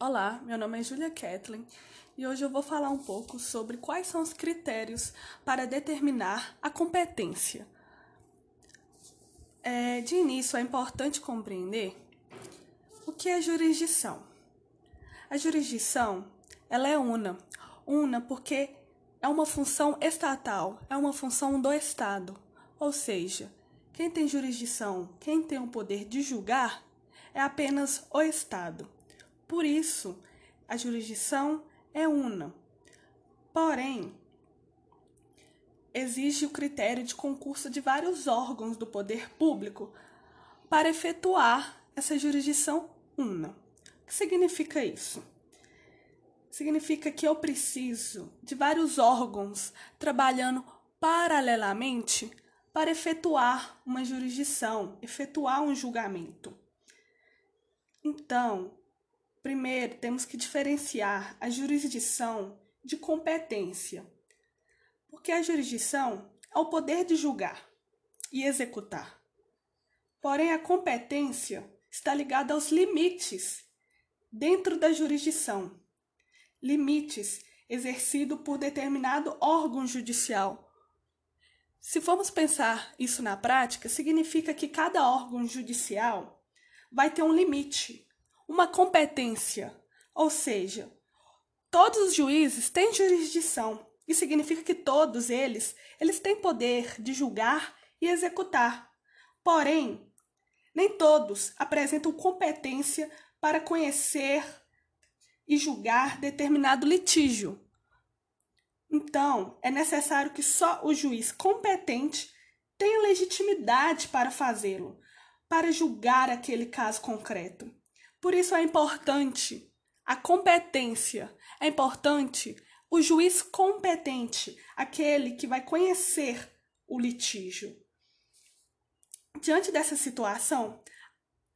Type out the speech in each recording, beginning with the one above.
Olá, meu nome é Julia Kathleen e hoje eu vou falar um pouco sobre quais são os critérios para determinar a competência. É, de início, é importante compreender o que é jurisdição. A jurisdição ela é una, una porque é uma função estatal, é uma função do Estado, ou seja, quem tem jurisdição, quem tem o poder de julgar é apenas o Estado. Por isso, a jurisdição é una. Porém, exige o critério de concurso de vários órgãos do poder público para efetuar essa jurisdição una. O que significa isso? Significa que eu preciso de vários órgãos trabalhando paralelamente para efetuar uma jurisdição, efetuar um julgamento. Então, Primeiro, temos que diferenciar a jurisdição de competência, porque a jurisdição é o poder de julgar e executar. Porém, a competência está ligada aos limites dentro da jurisdição, limites exercidos por determinado órgão judicial. Se formos pensar isso na prática, significa que cada órgão judicial vai ter um limite uma competência, ou seja, todos os juízes têm jurisdição. Isso significa que todos eles, eles têm poder de julgar e executar. Porém, nem todos apresentam competência para conhecer e julgar determinado litígio. Então, é necessário que só o juiz competente tenha legitimidade para fazê-lo, para julgar aquele caso concreto. Por isso é importante a competência, é importante o juiz competente, aquele que vai conhecer o litígio. Diante dessa situação,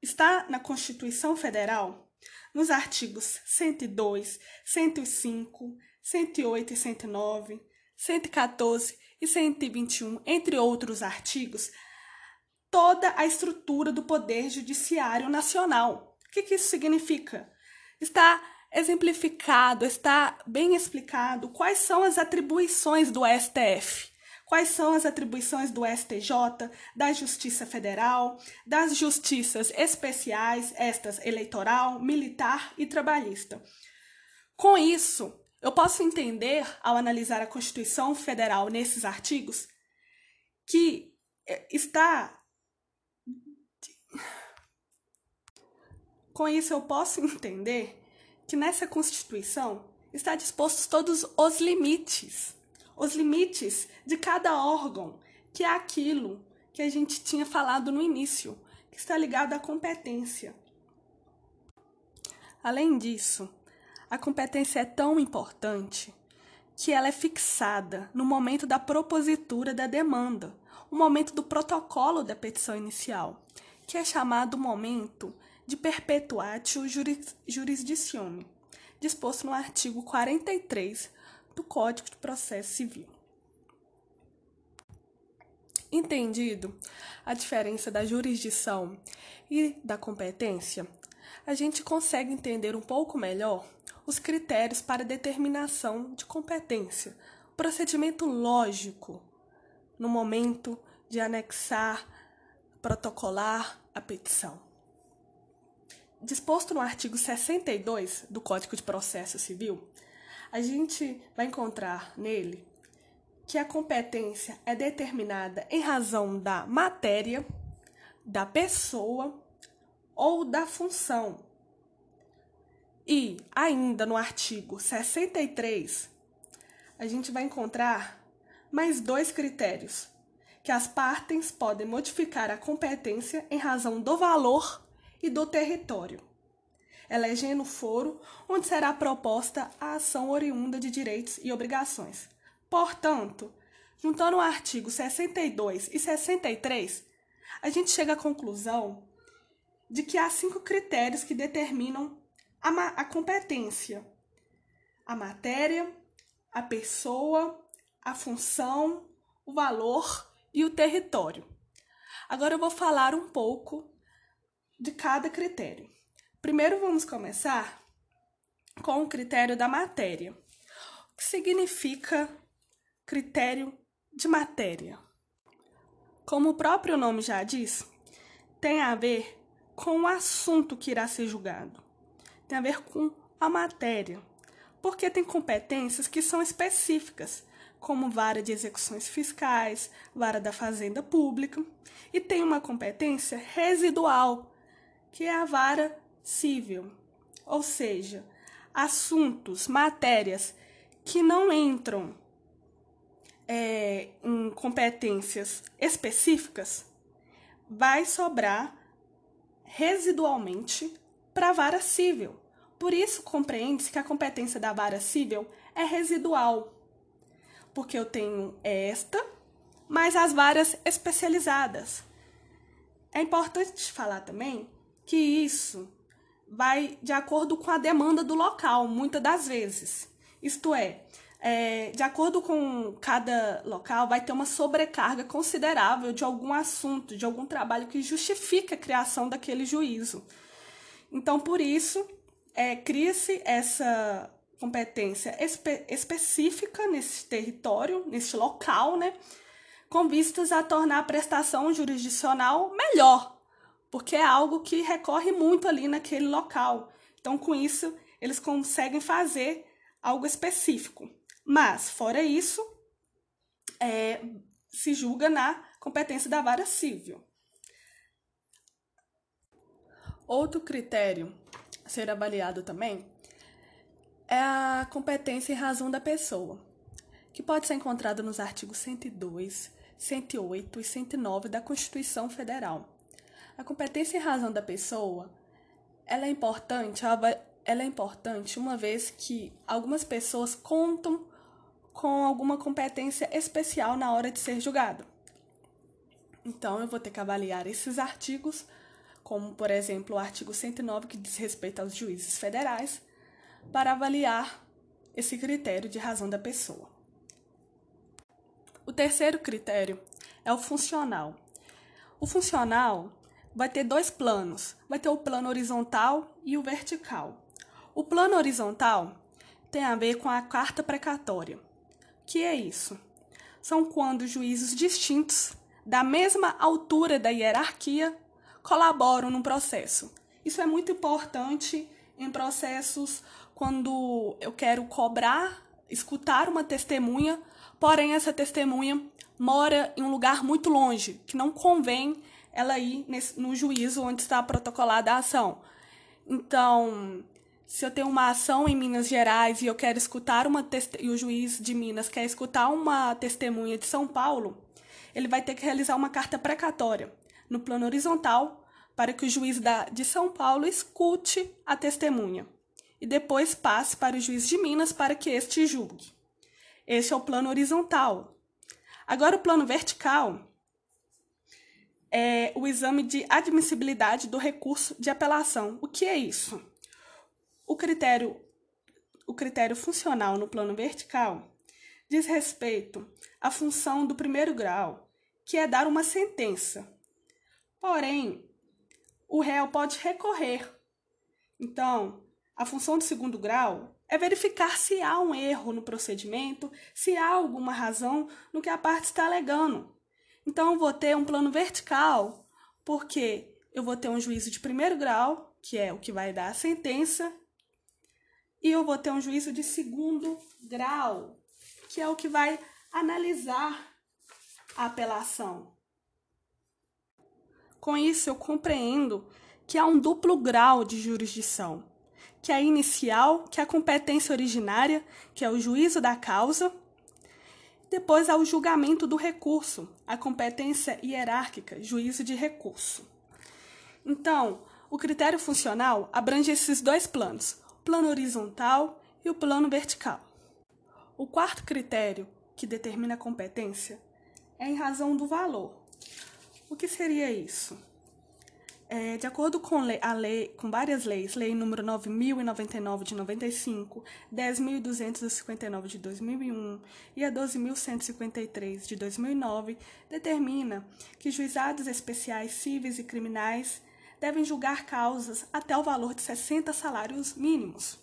está na Constituição Federal, nos artigos 102, 105, 108 e 109, 114 e 121, entre outros artigos, toda a estrutura do Poder Judiciário Nacional o que, que isso significa? Está exemplificado, está bem explicado quais são as atribuições do STF, quais são as atribuições do STJ, da Justiça Federal, das justiças especiais, estas eleitoral, militar e trabalhista. Com isso, eu posso entender, ao analisar a Constituição Federal nesses artigos, que eh, está Com isso, eu posso entender que nessa Constituição está dispostos todos os limites, os limites de cada órgão, que é aquilo que a gente tinha falado no início, que está ligado à competência. Além disso, a competência é tão importante que ela é fixada no momento da propositura da demanda, o momento do protocolo da petição inicial, que é chamado momento de perpetuatio juris, jurisdictione, disposto no artigo 43 do Código de Processo Civil. Entendido a diferença da jurisdição e da competência, a gente consegue entender um pouco melhor os critérios para determinação de competência, procedimento lógico no momento de anexar, protocolar a petição disposto no artigo 62 do Código de Processo Civil, a gente vai encontrar nele que a competência é determinada em razão da matéria, da pessoa ou da função. E ainda no artigo 63, a gente vai encontrar mais dois critérios, que as partes podem modificar a competência em razão do valor e do território, elegendo o foro onde será proposta a ação oriunda de direitos e obrigações. Portanto, juntando o artigo 62 e 63, a gente chega à conclusão de que há cinco critérios que determinam a, a competência: a matéria, a pessoa, a função, o valor e o território. Agora eu vou falar um pouco de cada critério. Primeiro vamos começar com o critério da matéria. O que significa critério de matéria? Como o próprio nome já diz, tem a ver com o assunto que irá ser julgado. Tem a ver com a matéria. Porque tem competências que são específicas, como vara de execuções fiscais, vara da fazenda pública, e tem uma competência residual, que é a vara civil. Ou seja, assuntos, matérias que não entram é, em competências específicas, vai sobrar residualmente para a vara civil. Por isso, compreende-se que a competência da vara civil é residual, porque eu tenho esta, mais as varas especializadas. É importante falar também que isso vai de acordo com a demanda do local, muitas das vezes. Isto é, é, de acordo com cada local, vai ter uma sobrecarga considerável de algum assunto, de algum trabalho que justifica a criação daquele juízo. Então, por isso, é, cria-se essa competência espe específica nesse território, nesse local, né, com vistas a tornar a prestação jurisdicional melhor, porque é algo que recorre muito ali naquele local. Então, com isso, eles conseguem fazer algo específico. Mas, fora isso, é, se julga na competência da vara civil. Outro critério a ser avaliado também é a competência em razão da pessoa, que pode ser encontrada nos artigos 102, 108 e 109 da Constituição Federal. A competência em razão da pessoa ela é importante, ela é importante uma vez que algumas pessoas contam com alguma competência especial na hora de ser julgado. Então, eu vou ter que avaliar esses artigos, como, por exemplo, o artigo 109, que diz respeito aos juízes federais, para avaliar esse critério de razão da pessoa. O terceiro critério é o funcional. O funcional vai ter dois planos: vai ter o plano horizontal e o vertical. O plano horizontal tem a ver com a carta precatória que é isso? São quando juízes distintos, da mesma altura da hierarquia, colaboram no processo. Isso é muito importante em processos quando eu quero cobrar, escutar uma testemunha, porém essa testemunha mora em um lugar muito longe, que não convém ela ir nesse, no juízo onde está protocolada a ação. Então, se eu tenho uma ação em Minas Gerais e eu quero escutar uma e o juiz de Minas quer escutar uma testemunha de São Paulo, ele vai ter que realizar uma carta precatória no plano horizontal para que o juiz da, de São Paulo escute a testemunha e depois passe para o juiz de Minas para que este julgue. Este é o plano horizontal. Agora, o plano vertical é o exame de admissibilidade do recurso de apelação. O que é isso? O critério, o critério funcional no plano vertical diz respeito à função do primeiro grau, que é dar uma sentença. Porém, o réu pode recorrer. Então, a função do segundo grau é verificar se há um erro no procedimento, se há alguma razão no que a parte está alegando. Então, eu vou ter um plano vertical, porque eu vou ter um juízo de primeiro grau, que é o que vai dar a sentença, e eu vou ter um juízo de segundo grau, que é o que vai analisar a apelação. Com isso, eu compreendo que há um duplo grau de jurisdição, que é a inicial, que é a competência originária, que é o juízo da causa, depois há o julgamento do recurso, a competência hierárquica, juízo de recurso. Então, o critério funcional abrange esses dois planos, plano horizontal e o plano vertical. O quarto critério que determina a competência é em razão do valor. O que seria isso? É, de acordo com a lei, com várias leis, lei número 9099 de 95, 10259 de 2001 e a 12153 de 2009, determina que juizados especiais cíveis e criminais devem julgar causas até o valor de 60 salários mínimos.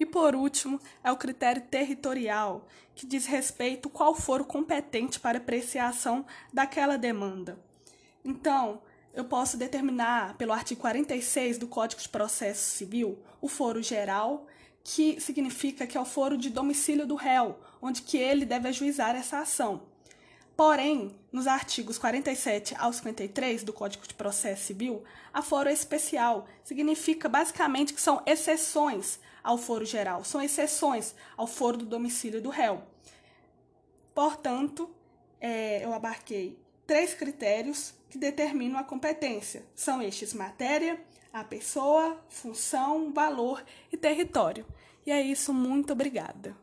E por último, é o critério territorial, que diz respeito qual for o competente para apreciação daquela demanda. Então, eu posso determinar pelo artigo 46 do Código de Processo Civil o foro geral, que significa que é o foro de domicílio do réu, onde que ele deve ajuizar essa ação. Porém, nos artigos 47 ao 53 do Código de Processo Civil, a foro especial significa basicamente que são exceções ao foro geral, são exceções ao foro do domicílio do réu. Portanto, é, eu abarquei três critérios que determinam a competência. São estes: matéria, a pessoa, função, valor e território. E é isso, muito obrigada.